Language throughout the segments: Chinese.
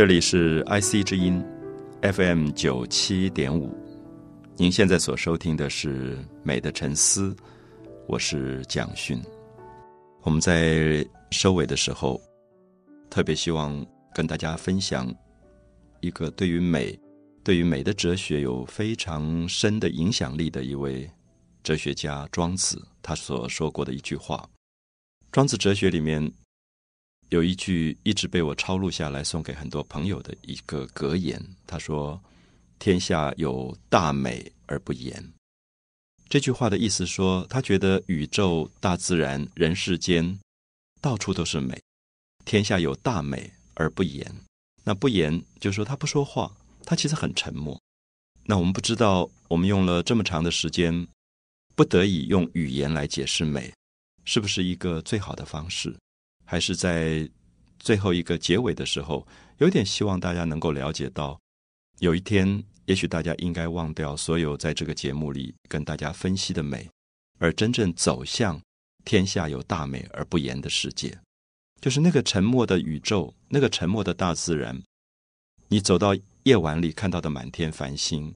这里是 IC 之音 FM 九七点五，您现在所收听的是《美的沉思》，我是蒋勋。我们在收尾的时候，特别希望跟大家分享一个对于美、对于美的哲学有非常深的影响力的一位哲学家庄子，他所说过的一句话。庄子哲学里面。有一句一直被我抄录下来，送给很多朋友的一个格言。他说：“天下有大美而不言。”这句话的意思说，他觉得宇宙、大自然、人世间到处都是美，天下有大美而不言。那不言，就是说他不说话，他其实很沉默。那我们不知道，我们用了这么长的时间，不得已用语言来解释美，是不是一个最好的方式？还是在最后一个结尾的时候，有点希望大家能够了解到，有一天，也许大家应该忘掉所有在这个节目里跟大家分析的美，而真正走向天下有大美而不言的世界，就是那个沉默的宇宙，那个沉默的大自然。你走到夜晚里看到的满天繁星，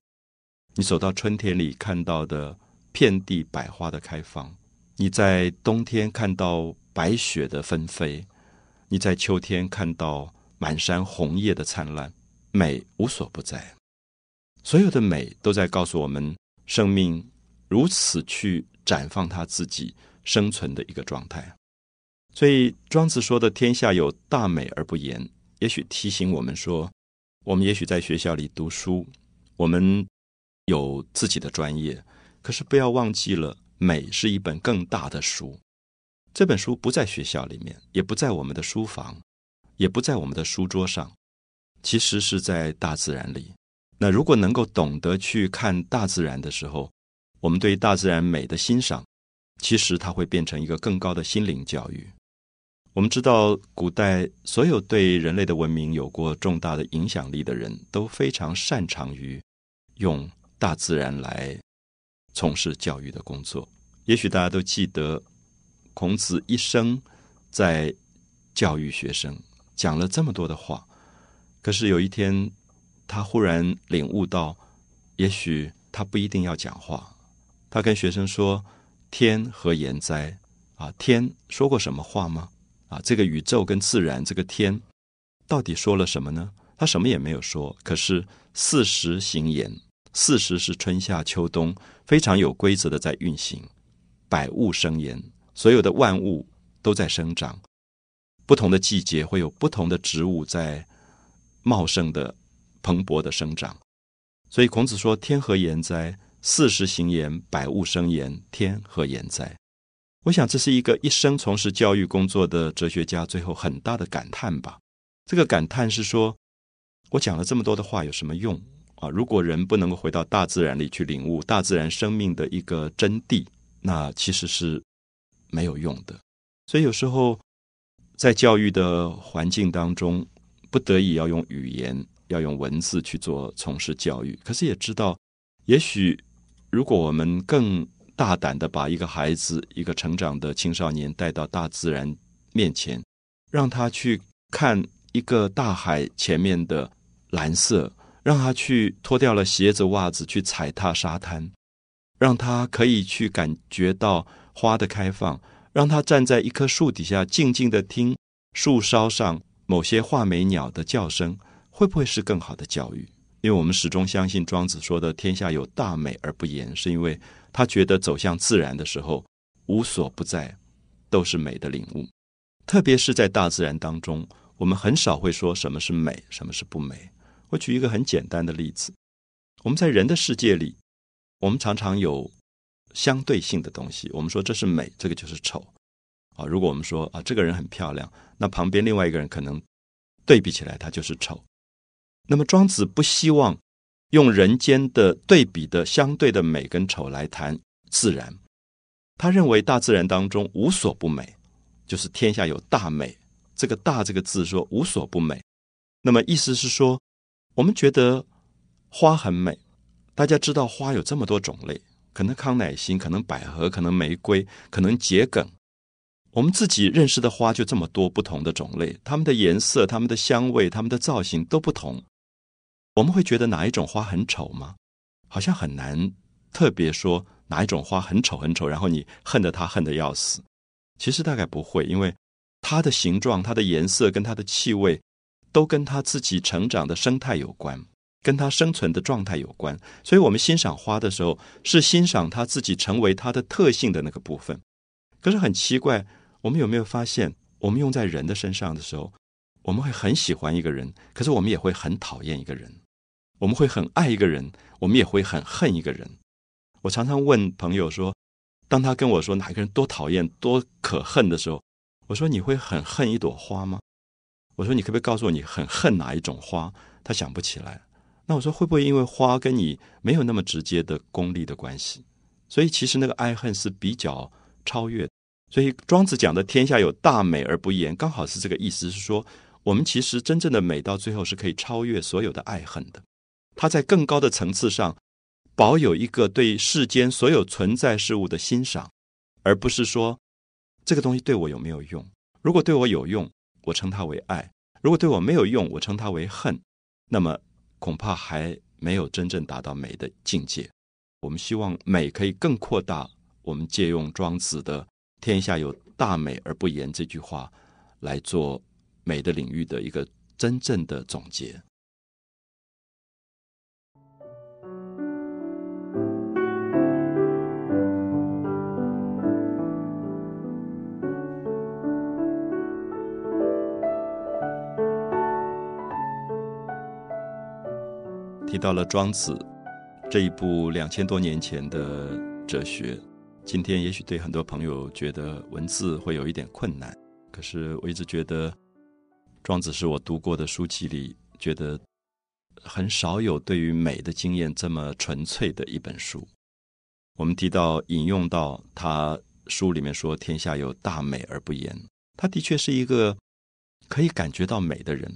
你走到春天里看到的遍地百花的开放，你在冬天看到。白雪的纷飞，你在秋天看到满山红叶的灿烂，美无所不在。所有的美都在告诉我们，生命如此去绽放它自己生存的一个状态。所以庄子说的“天下有大美而不言”，也许提醒我们说，我们也许在学校里读书，我们有自己的专业，可是不要忘记了，美是一本更大的书。这本书不在学校里面，也不在我们的书房，也不在我们的书桌上，其实是在大自然里。那如果能够懂得去看大自然的时候，我们对大自然美的欣赏，其实它会变成一个更高的心灵教育。我们知道，古代所有对人类的文明有过重大的影响力的人都非常擅长于用大自然来从事教育的工作。也许大家都记得。孔子一生在教育学生，讲了这么多的话，可是有一天，他忽然领悟到，也许他不一定要讲话。他跟学生说：“天何言哉？啊，天说过什么话吗？啊，这个宇宙跟自然，这个天到底说了什么呢？他什么也没有说。可是四时行言，四时是春夏秋冬，非常有规则的在运行，百物生言。”所有的万物都在生长，不同的季节会有不同的植物在茂盛的、蓬勃的生长。所以孔子说：“天何言哉？四时行言，百物生言。天何言哉？”我想这是一个一生从事教育工作的哲学家最后很大的感叹吧。这个感叹是说：我讲了这么多的话有什么用啊？如果人不能够回到大自然里去领悟大自然生命的一个真谛，那其实是。没有用的，所以有时候在教育的环境当中，不得已要用语言、要用文字去做从事教育。可是也知道，也许如果我们更大胆的把一个孩子、一个成长的青少年带到大自然面前，让他去看一个大海前面的蓝色，让他去脱掉了鞋子、袜子去踩踏沙滩，让他可以去感觉到。花的开放，让他站在一棵树底下，静静的听树梢上某些画眉鸟的叫声，会不会是更好的教育？因为我们始终相信庄子说的“天下有大美而不言”，是因为他觉得走向自然的时候，无所不在，都是美的领悟。特别是在大自然当中，我们很少会说什么是美，什么是不美。我举一个很简单的例子：我们在人的世界里，我们常常有。相对性的东西，我们说这是美，这个就是丑啊。如果我们说啊，这个人很漂亮，那旁边另外一个人可能对比起来他就是丑。那么庄子不希望用人间的对比的相对的美跟丑来谈自然，他认为大自然当中无所不美，就是天下有大美。这个“大”这个字说无所不美，那么意思是说，我们觉得花很美，大家知道花有这么多种类。可能康乃馨，可能百合，可能玫瑰，可能桔梗。我们自己认识的花就这么多不同的种类，它们的颜色、它们的香味、它们的造型都不同。我们会觉得哪一种花很丑吗？好像很难特别说哪一种花很丑很丑，然后你恨得它恨得要死。其实大概不会，因为它的形状、它的颜色跟它的气味，都跟它自己成长的生态有关，跟它生存的状态有关。所以我们欣赏花的时候，是欣赏它自己成为它的特性的那个部分。可是很奇怪。我们有没有发现，我们用在人的身上的时候，我们会很喜欢一个人，可是我们也会很讨厌一个人；我们会很爱一个人，我们也会很恨一个人。我常常问朋友说，当他跟我说哪个人多讨厌、多可恨的时候，我说你会很恨一朵花吗？我说你可不可以告诉我你很恨哪一种花？他想不起来。那我说会不会因为花跟你没有那么直接的功利的关系，所以其实那个爱恨是比较超越。所以庄子讲的“天下有大美而不言”，刚好是这个意思，是说我们其实真正的美到最后是可以超越所有的爱恨的。它在更高的层次上保有一个对世间所有存在事物的欣赏，而不是说这个东西对我有没有用。如果对我有用，我称它为爱；如果对我没有用，我称它为恨。那么恐怕还没有真正达到美的境界。我们希望美可以更扩大。我们借用庄子的。天下有大美而不言这句话，来做美的领域的一个真正的总结。提到了庄子这一部两千多年前的哲学。今天也许对很多朋友觉得文字会有一点困难，可是我一直觉得庄子是我读过的书籍里觉得很少有对于美的经验这么纯粹的一本书。我们提到引用到他书里面说：“天下有大美而不言。”他的确是一个可以感觉到美的人，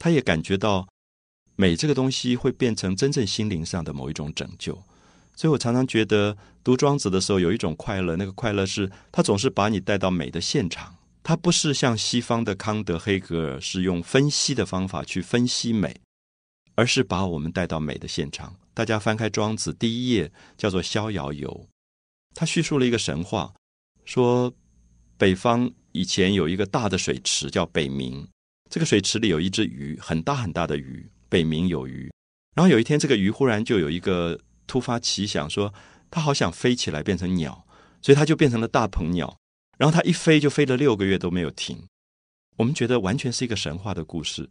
他也感觉到美这个东西会变成真正心灵上的某一种拯救。所以我常常觉得读庄子的时候有一种快乐，那个快乐是他总是把你带到美的现场。他不是像西方的康德、黑格尔是用分析的方法去分析美，而是把我们带到美的现场。大家翻开庄子第一页，叫做《逍遥游》，他叙述了一个神话，说北方以前有一个大的水池叫北冥，这个水池里有一只鱼，很大很大的鱼，北冥有鱼。然后有一天，这个鱼忽然就有一个。突发奇想，说他好想飞起来变成鸟，所以他就变成了大鹏鸟。然后他一飞就飞了六个月都没有停。我们觉得完全是一个神话的故事，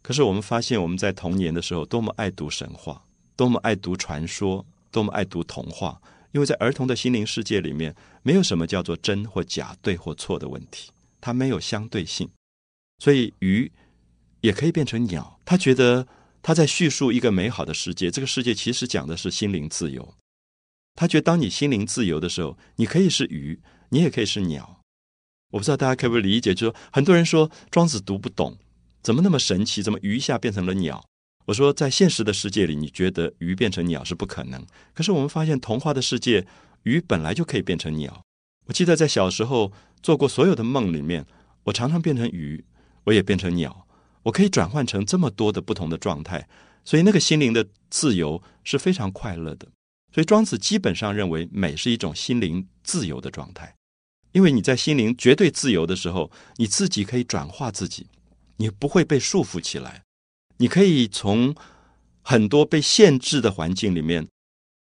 可是我们发现我们在童年的时候多么爱读神话，多么爱读传说，多么爱读童话。因为在儿童的心灵世界里面，没有什么叫做真或假、对或错的问题，它没有相对性。所以鱼也可以变成鸟，他觉得。他在叙述一个美好的世界，这个世界其实讲的是心灵自由。他觉得，当你心灵自由的时候，你可以是鱼，你也可以是鸟。我不知道大家可不可以理解，就是说，很多人说庄子读不懂，怎么那么神奇？怎么鱼一下变成了鸟？我说，在现实的世界里，你觉得鱼变成鸟是不可能。可是我们发现，童话的世界，鱼本来就可以变成鸟。我记得在小时候做过所有的梦里面，我常常变成鱼，我也变成鸟。我可以转换成这么多的不同的状态，所以那个心灵的自由是非常快乐的。所以庄子基本上认为美是一种心灵自由的状态，因为你在心灵绝对自由的时候，你自己可以转化自己，你不会被束缚起来，你可以从很多被限制的环境里面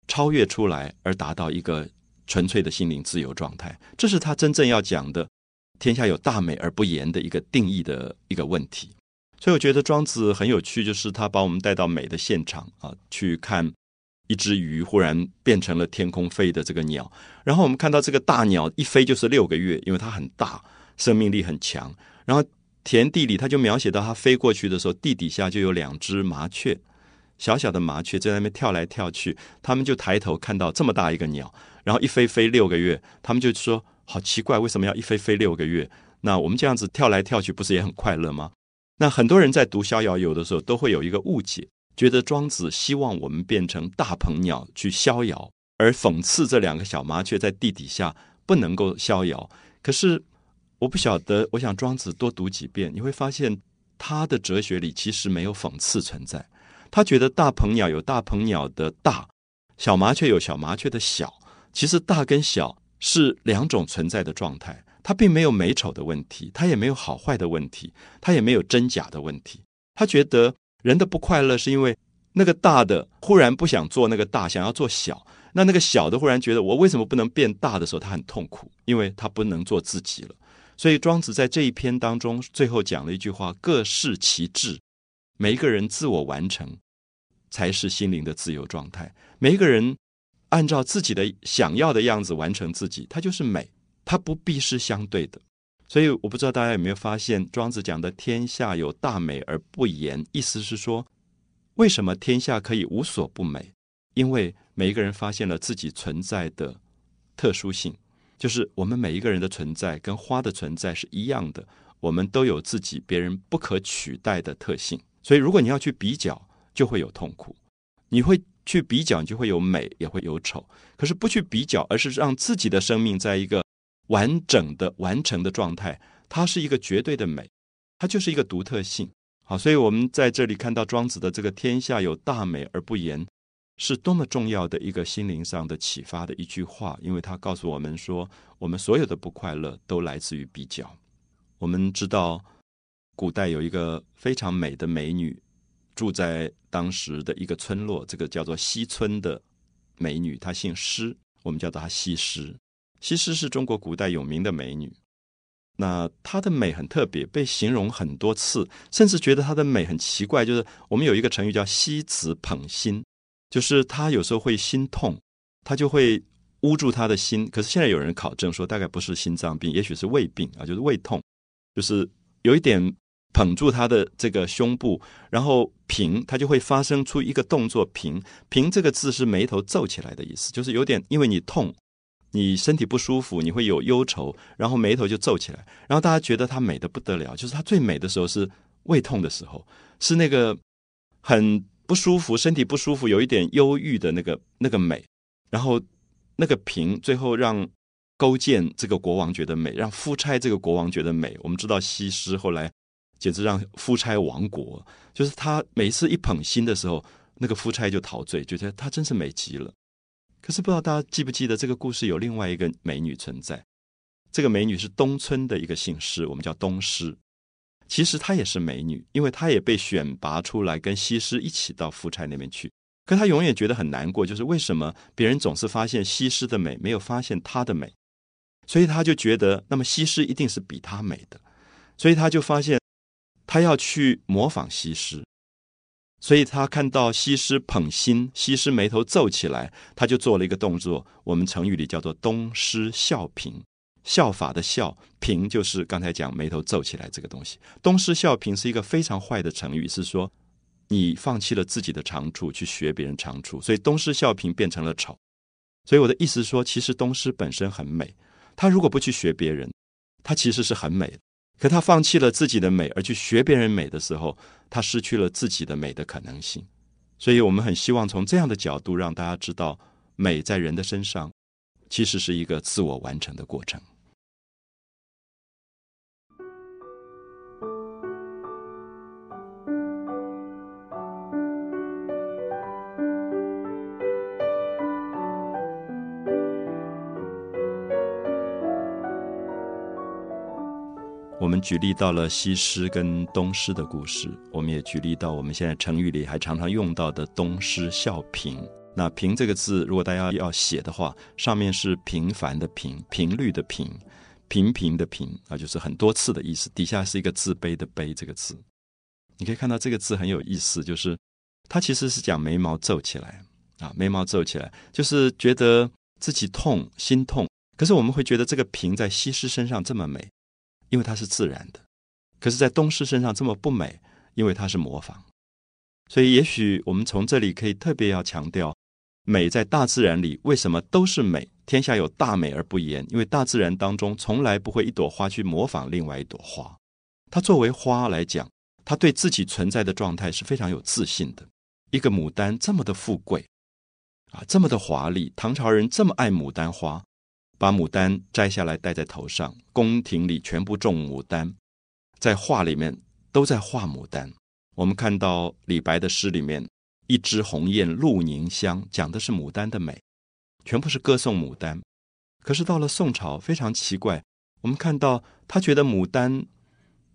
超越出来，而达到一个纯粹的心灵自由状态。这是他真正要讲的“天下有大美而不言”的一个定义的一个问题。所以我觉得庄子很有趣，就是他把我们带到美的现场啊，去看一只鱼忽然变成了天空飞的这个鸟，然后我们看到这个大鸟一飞就是六个月，因为它很大，生命力很强。然后田地里他就描写到它飞过去的时候，地底下就有两只麻雀，小小的麻雀在那边跳来跳去，他们就抬头看到这么大一个鸟，然后一飞飞六个月，他们就说好奇怪，为什么要一飞飞六个月？那我们这样子跳来跳去，不是也很快乐吗？那很多人在读《逍遥游》的时候，都会有一个误解，觉得庄子希望我们变成大鹏鸟去逍遥，而讽刺这两个小麻雀在地底下不能够逍遥。可是我不晓得，我想庄子多读几遍，你会发现他的哲学里其实没有讽刺存在。他觉得大鹏鸟有大鹏鸟的大，小麻雀有小麻雀的小。其实大跟小是两种存在的状态，它并没有美丑的问题，它也没有好坏的问题，它也没有真假的问题。他觉得人的不快乐是因为那个大的忽然不想做那个大，想要做小；那那个小的忽然觉得我为什么不能变大的时候，他很痛苦，因为他不能做自己了。所以庄子在这一篇当中最后讲了一句话：“各适其志。”每一个人自我完成。才是心灵的自由状态。每一个人按照自己的想要的样子完成自己，它就是美，它不必是相对的。所以我不知道大家有没有发现，庄子讲的“天下有大美而不言”，意思是说，为什么天下可以无所不美？因为每一个人发现了自己存在的特殊性，就是我们每一个人的存在跟花的存在是一样的，我们都有自己别人不可取代的特性。所以，如果你要去比较，就会有痛苦，你会去比较，就会有美，也会有丑。可是不去比较，而是让自己的生命在一个完整的、完成的状态，它是一个绝对的美，它就是一个独特性。好，所以我们在这里看到庄子的这个“天下有大美而不言”，是多么重要的一个心灵上的启发的一句话，因为他告诉我们说，我们所有的不快乐都来自于比较。我们知道，古代有一个非常美的美女。住在当时的一个村落，这个叫做西村的美女，她姓施，我们叫做她西施。西施是中国古代有名的美女，那她的美很特别，被形容很多次，甚至觉得她的美很奇怪。就是我们有一个成语叫“西子捧心”，就是她有时候会心痛，她就会捂住她的心。可是现在有人考证说，大概不是心脏病，也许是胃病啊，就是胃痛，就是有一点。捧住他的这个胸部，然后平，他就会发生出一个动作。平平这个字是眉头皱起来的意思，就是有点因为你痛，你身体不舒服，你会有忧愁，然后眉头就皱起来。然后大家觉得她美的不得了，就是她最美的时候是胃痛的时候，是那个很不舒服，身体不舒服，有一点忧郁的那个那个美。然后那个平最后让勾践这个国王觉得美，让夫差这个国王觉得美。我们知道西施后来。简直让夫差亡国。就是他每一次一捧心的时候，那个夫差就陶醉，觉得他真是美极了。可是不知道大家记不记得这个故事有另外一个美女存在？这个美女是东村的一个姓施，我们叫东施。其实她也是美女，因为她也被选拔出来跟西施一起到夫差那边去。可她永远觉得很难过，就是为什么别人总是发现西施的美，没有发现她的美？所以她就觉得，那么西施一定是比她美的。所以她就发现。她要去模仿西施，所以他看到西施捧心，西施眉头皱起来，他就做了一个动作。我们成语里叫做“东施效颦”，效法的效，颦就是刚才讲眉头皱起来这个东西。东施效颦是一个非常坏的成语，是说你放弃了自己的长处去学别人长处，所以东施效颦变成了丑。所以我的意思说，其实东施本身很美，他如果不去学别人，他其实是很美的。可他放弃了自己的美，而去学别人美的时候，他失去了自己的美的可能性。所以我们很希望从这样的角度让大家知道，美在人的身上，其实是一个自我完成的过程。举例到了西施跟东施的故事，我们也举例到我们现在成语里还常常用到的“东施效颦”。那“颦”这个字，如果大家要写的话，上面是平凡的“平”，频率的“频”，频频的“平”啊，就是很多次的意思。底下是一个自卑的“卑”这个字，你可以看到这个字很有意思，就是它其实是讲眉毛皱起来啊，眉毛皱起来，就是觉得自己痛心痛。可是我们会觉得这个“平”在西施身上这么美。因为它是自然的，可是，在东施身上这么不美，因为它是模仿。所以，也许我们从这里可以特别要强调，美在大自然里为什么都是美？天下有大美而不言，因为大自然当中从来不会一朵花去模仿另外一朵花。它作为花来讲，它对自己存在的状态是非常有自信的。一个牡丹这么的富贵啊，这么的华丽，唐朝人这么爱牡丹花。把牡丹摘下来戴在头上，宫廷里全部种牡丹，在画里面都在画牡丹。我们看到李白的诗里面，“一枝红艳露凝香”，讲的是牡丹的美，全部是歌颂牡丹。可是到了宋朝，非常奇怪，我们看到他觉得牡丹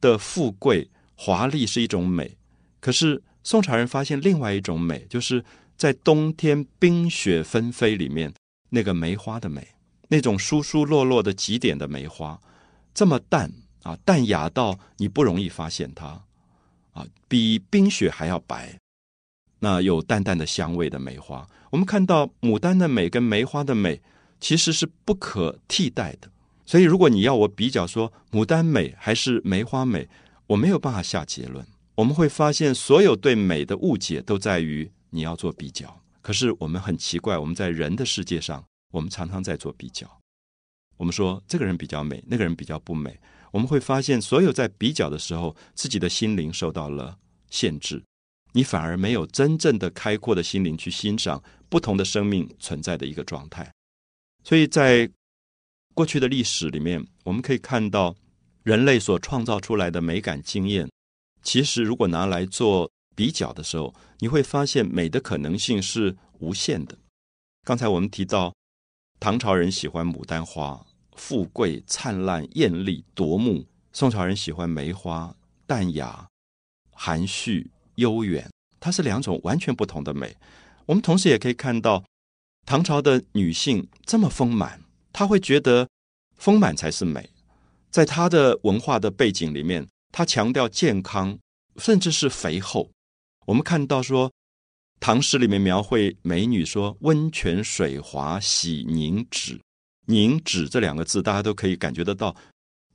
的富贵华丽是一种美，可是宋朝人发现另外一种美，就是在冬天冰雪纷飞里面那个梅花的美，那种疏疏落落的几点的梅花，这么淡啊，淡雅到你不容易发现它。啊，比冰雪还要白，那有淡淡的香味的梅花，我们看到牡丹的美跟梅花的美其实是不可替代的。所以，如果你要我比较说牡丹美还是梅花美，我没有办法下结论。我们会发现，所有对美的误解都在于你要做比较。可是我们很奇怪，我们在人的世界上，我们常常在做比较。我们说这个人比较美，那个人比较不美。我们会发现，所有在比较的时候，自己的心灵受到了限制，你反而没有真正的开阔的心灵去欣赏不同的生命存在的一个状态。所以在过去的历史里面，我们可以看到人类所创造出来的美感经验，其实如果拿来做比较的时候，你会发现美的可能性是无限的。刚才我们提到，唐朝人喜欢牡丹花。富贵灿烂、艳丽夺目。宋朝人喜欢梅花，淡雅、含蓄、悠远。它是两种完全不同的美。我们同时也可以看到，唐朝的女性这么丰满，她会觉得丰满才是美。在她的文化的背景里面，她强调健康，甚至是肥厚。我们看到说，唐诗里面描绘美女说：“温泉水滑洗凝脂。”凝脂这两个字，大家都可以感觉得到，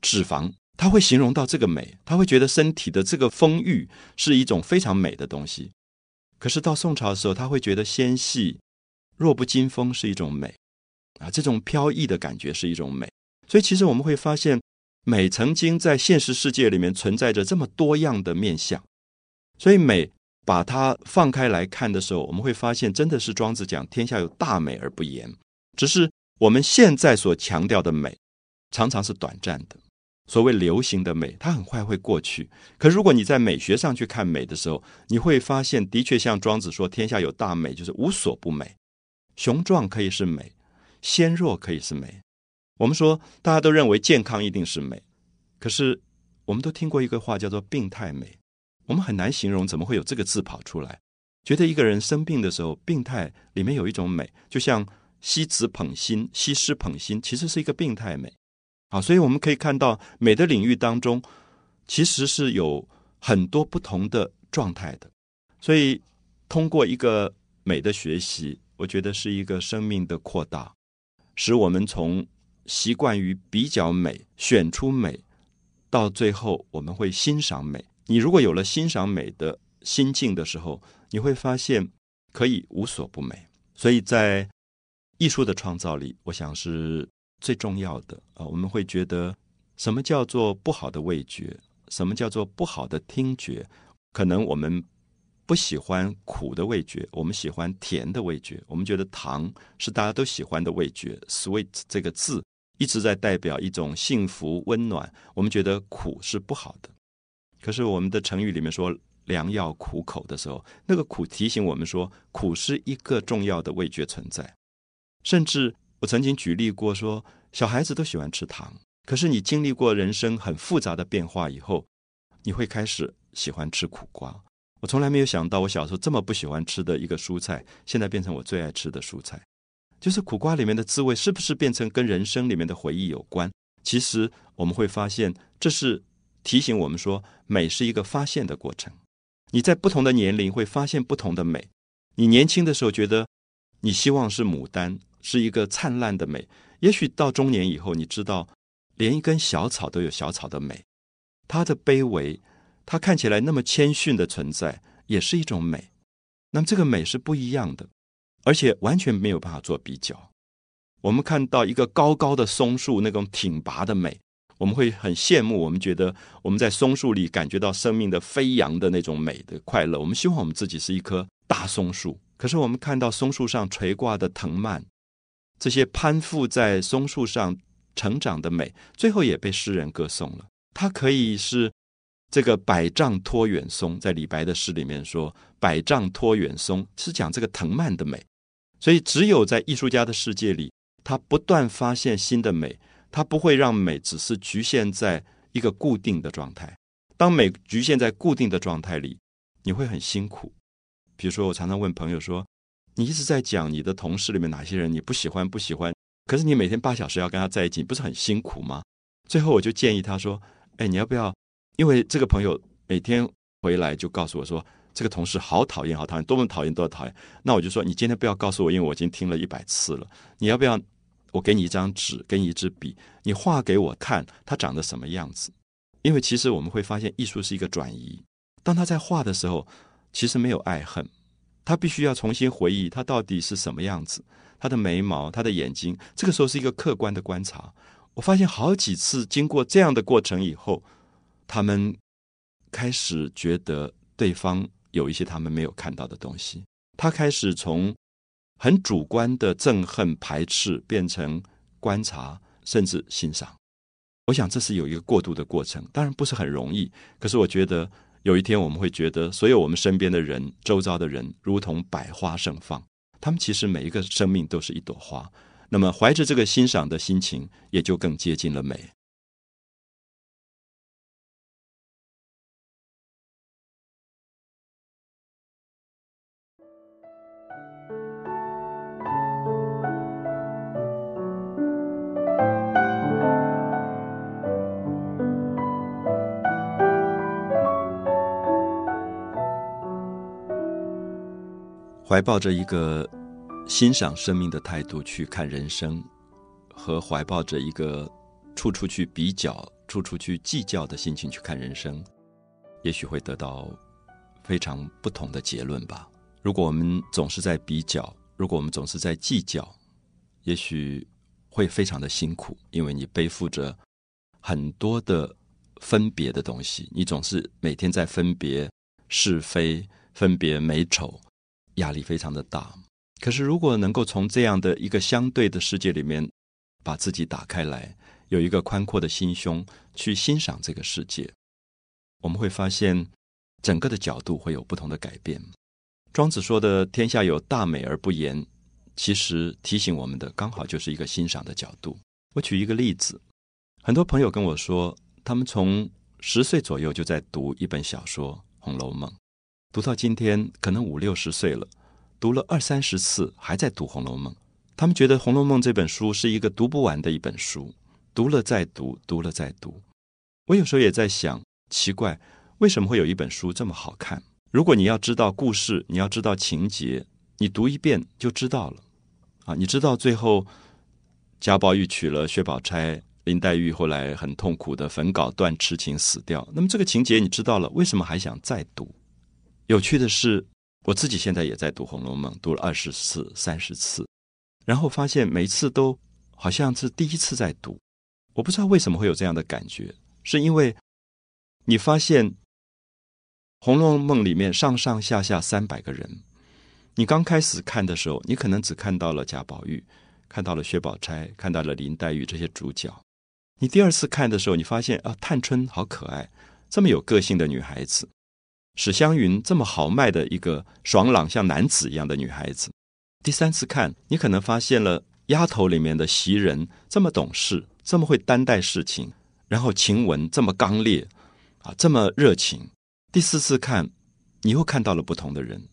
脂肪，他会形容到这个美，他会觉得身体的这个丰腴是一种非常美的东西。可是到宋朝的时候，他会觉得纤细、弱不禁风是一种美，啊，这种飘逸的感觉是一种美。所以，其实我们会发现，美曾经在现实世界里面存在着这么多样的面相。所以，美把它放开来看的时候，我们会发现，真的是庄子讲“天下有大美而不言”，只是。我们现在所强调的美，常常是短暂的。所谓流行的美，它很快会过去。可如果你在美学上去看美的时候，你会发现，的确像庄子说：“天下有大美，就是无所不美。雄壮可以是美，纤弱可以是美。”我们说，大家都认为健康一定是美，可是我们都听过一个话叫做“病态美”。我们很难形容，怎么会有这个字跑出来？觉得一个人生病的时候，病态里面有一种美，就像。西子捧心，西施捧心，其实是一个病态美，啊，所以我们可以看到美的领域当中，其实是有很多不同的状态的。所以通过一个美的学习，我觉得是一个生命的扩大，使我们从习惯于比较美、选出美，到最后我们会欣赏美。你如果有了欣赏美的心境的时候，你会发现可以无所不美。所以在艺术的创造力，我想是最重要的啊！我们会觉得，什么叫做不好的味觉？什么叫做不好的听觉？可能我们不喜欢苦的味觉，我们喜欢甜的味觉。我们觉得糖是大家都喜欢的味觉，“sweet” 这个字一直在代表一种幸福温暖。我们觉得苦是不好的，可是我们的成语里面说“良药苦口”的时候，那个苦提醒我们说，苦是一个重要的味觉存在。甚至我曾经举例过，说小孩子都喜欢吃糖，可是你经历过人生很复杂的变化以后，你会开始喜欢吃苦瓜。我从来没有想到，我小时候这么不喜欢吃的一个蔬菜，现在变成我最爱吃的蔬菜。就是苦瓜里面的滋味，是不是变成跟人生里面的回忆有关？其实我们会发现，这是提醒我们说，美是一个发现的过程。你在不同的年龄会发现不同的美。你年轻的时候觉得，你希望是牡丹。是一个灿烂的美。也许到中年以后，你知道，连一根小草都有小草的美。它的卑微，它看起来那么谦逊的存在，也是一种美。那么这个美是不一样的，而且完全没有办法做比较。我们看到一个高高的松树那种挺拔的美，我们会很羡慕。我们觉得我们在松树里感觉到生命的飞扬的那种美的快乐。我们希望我们自己是一棵大松树。可是我们看到松树上垂挂的藤蔓。这些攀附在松树上成长的美，最后也被诗人歌颂了。它可以是这个百丈托远松，在李白的诗里面说“百丈托远松”是讲这个藤蔓的美。所以，只有在艺术家的世界里，他不断发现新的美，他不会让美只是局限在一个固定的状态。当美局限在固定的状态里，你会很辛苦。比如说，我常常问朋友说：“你一直在讲你的同事里面哪些人你不喜欢？不喜欢？可是你每天八小时要跟他在一起，不是很辛苦吗？”最后，我就建议他说：“哎，你要不要？因为这个朋友每天回来就告诉我说。”这个同事好讨厌，好讨厌，多么讨厌，多么讨厌。那我就说，你今天不要告诉我，因为我已经听了一百次了。你要不要？我给你一张纸，跟一支笔，你画给我看，它长得什么样子？因为其实我们会发现，艺术是一个转移。当他在画的时候，其实没有爱恨，他必须要重新回忆他到底是什么样子。他的眉毛，他的眼睛，这个时候是一个客观的观察。我发现好几次经过这样的过程以后，他们开始觉得对方。有一些他们没有看到的东西，他开始从很主观的憎恨、排斥变成观察，甚至欣赏。我想这是有一个过渡的过程，当然不是很容易。可是我觉得有一天我们会觉得，所有我们身边的人、周遭的人，如同百花盛放，他们其实每一个生命都是一朵花。那么怀着这个欣赏的心情，也就更接近了美。怀抱着一个欣赏生命的态度去看人生，和怀抱着一个处处去比较、处处去计较的心情去看人生，也许会得到非常不同的结论吧。如果我们总是在比较，如果我们总是在计较，也许会非常的辛苦，因为你背负着很多的分别的东西，你总是每天在分别是非、分别美丑。压力非常的大，可是如果能够从这样的一个相对的世界里面，把自己打开来，有一个宽阔的心胸去欣赏这个世界，我们会发现整个的角度会有不同的改变。庄子说的“天下有大美而不言”，其实提醒我们的刚好就是一个欣赏的角度。我举一个例子，很多朋友跟我说，他们从十岁左右就在读一本小说《红楼梦》。读到今天，可能五六十岁了，读了二三十次，还在读《红楼梦》。他们觉得《红楼梦》这本书是一个读不完的一本书，读了再读，读了再读。我有时候也在想，奇怪，为什么会有一本书这么好看？如果你要知道故事，你要知道情节，你读一遍就知道了。啊，你知道最后贾宝玉娶了薛宝钗，林黛玉后来很痛苦的焚稿断痴情死掉。那么这个情节你知道了，为什么还想再读？有趣的是，我自己现在也在读《红楼梦》，读了二十次、三十次，然后发现每次都好像是第一次在读。我不知道为什么会有这样的感觉，是因为你发现《红楼梦》里面上上下下三百个人，你刚开始看的时候，你可能只看到了贾宝玉，看到了薛宝钗，看到了林黛玉这些主角。你第二次看的时候，你发现啊，探春好可爱，这么有个性的女孩子。史湘云这么豪迈的一个爽朗像男子一样的女孩子，第三次看你可能发现了丫头里面的袭人这么懂事，这么会担待事情，然后晴雯这么刚烈啊，这么热情。第四次看，你又看到了不同的人。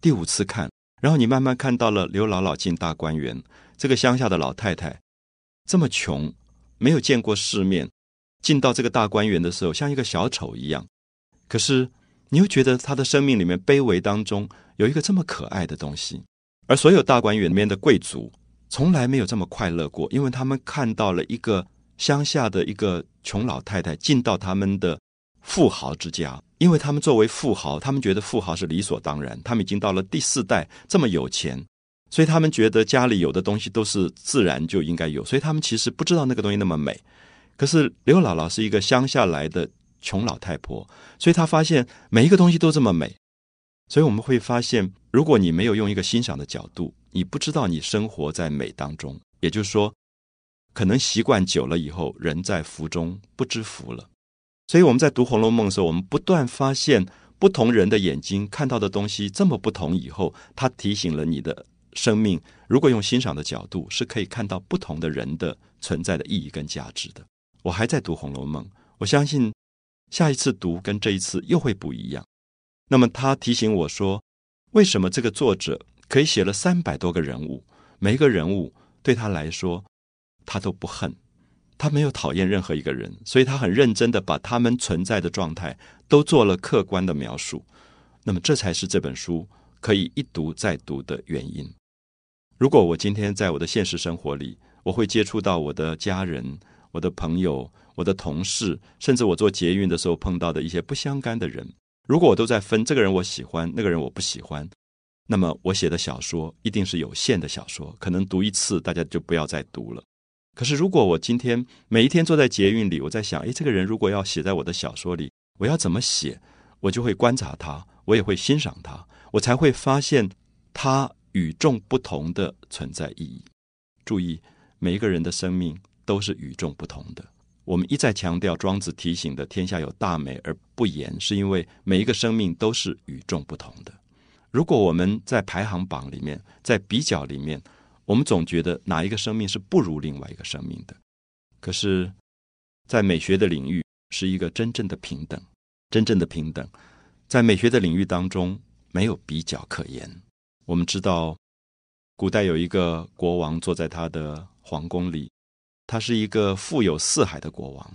第五次看，然后你慢慢看到了刘姥姥进大观园，这个乡下的老太太这么穷，没有见过世面，进到这个大观园的时候像一个小丑一样，可是。你又觉得他的生命里面卑微当中有一个这么可爱的东西，而所有大观园里面的贵族从来没有这么快乐过，因为他们看到了一个乡下的一个穷老太太进到他们的富豪之家，因为他们作为富豪，他们觉得富豪是理所当然，他们已经到了第四代这么有钱，所以他们觉得家里有的东西都是自然就应该有，所以他们其实不知道那个东西那么美。可是刘姥姥是一个乡下来的。穷老太婆，所以她发现每一个东西都这么美，所以我们会发现，如果你没有用一个欣赏的角度你不知道你生活在美当中，也就是说，可能习惯久了以后，人在福中不知福了。所以我们在读《红楼梦》的时候，我们不断发现不同人的眼睛看到的东西这么不同。以后，他提醒了你的生命，如果用欣赏的角度，是可以看到不同的人的存在的意义跟价值的。我还在读《红楼梦》，我相信下一次读跟这一次又会不一样。那么，他提醒我说，为什么这个作者可以写了三百多个人物，每一个人物对他来说，他都不恨。他没有讨厌任何一个人，所以他很认真的把他们存在的状态都做了客观的描述。那么，这才是这本书可以一读再读的原因。如果我今天在我的现实生活里，我会接触到我的家人、我的朋友、我的同事，甚至我做捷运的时候碰到的一些不相干的人，如果我都在分这个人我喜欢，那个人我不喜欢，那么我写的小说一定是有限的小说，可能读一次大家就不要再读了。可是，如果我今天每一天坐在捷运里，我在想，诶，这个人如果要写在我的小说里，我要怎么写？我就会观察他，我也会欣赏他，我才会发现他与众不同的存在意义。注意，每一个人的生命都是与众不同的。我们一再强调，庄子提醒的“天下有大美而不言”，是因为每一个生命都是与众不同的。如果我们在排行榜里面，在比较里面，我们总觉得哪一个生命是不如另外一个生命的，可是，在美学的领域是一个真正的平等，真正的平等，在美学的领域当中没有比较可言。我们知道，古代有一个国王坐在他的皇宫里，他是一个富有四海的国王，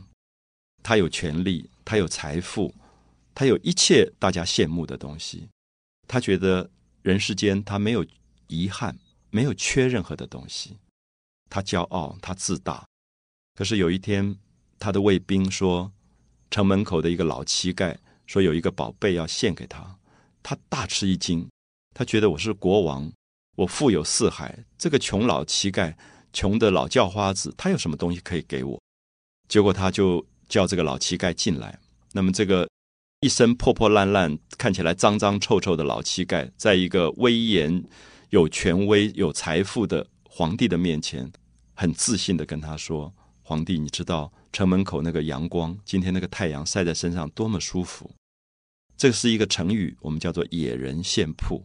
他有权力，他有财富，他有一切大家羡慕的东西，他觉得人世间他没有遗憾。没有缺任何的东西，他骄傲，他自大。可是有一天，他的卫兵说，城门口的一个老乞丐说有一个宝贝要献给他，他大吃一惊。他觉得我是国王，我富有四海，这个穷老乞丐，穷的老叫花子，他有什么东西可以给我？结果他就叫这个老乞丐进来。那么这个一身破破烂烂、看起来脏脏臭臭的老乞丐，在一个威严。有权威、有财富的皇帝的面前，很自信的跟他说：“皇帝，你知道城门口那个阳光，今天那个太阳晒在身上多么舒服。”这是一个成语，我们叫做“野人献铺”。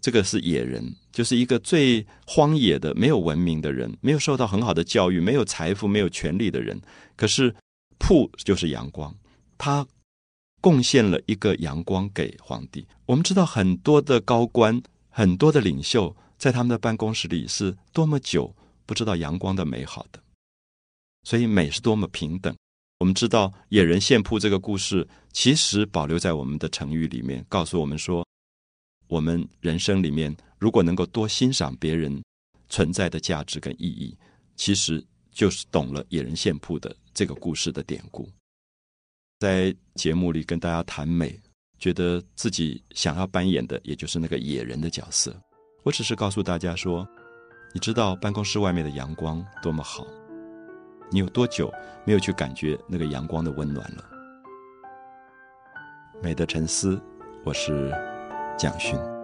这个是野人，就是一个最荒野的、没有文明的人，没有受到很好的教育、没有财富、没有权利的人。可是铺就是阳光，他贡献了一个阳光给皇帝。我们知道很多的高官。很多的领袖在他们的办公室里是多么久不知道阳光的美好的，所以美是多么平等。我们知道野人献铺这个故事，其实保留在我们的成语里面，告诉我们说，我们人生里面如果能够多欣赏别人存在的价值跟意义，其实就是懂了野人献铺的这个故事的典故。在节目里跟大家谈美。觉得自己想要扮演的，也就是那个野人的角色。我只是告诉大家说，你知道办公室外面的阳光多么好，你有多久没有去感觉那个阳光的温暖了？美的沉思，我是蒋勋。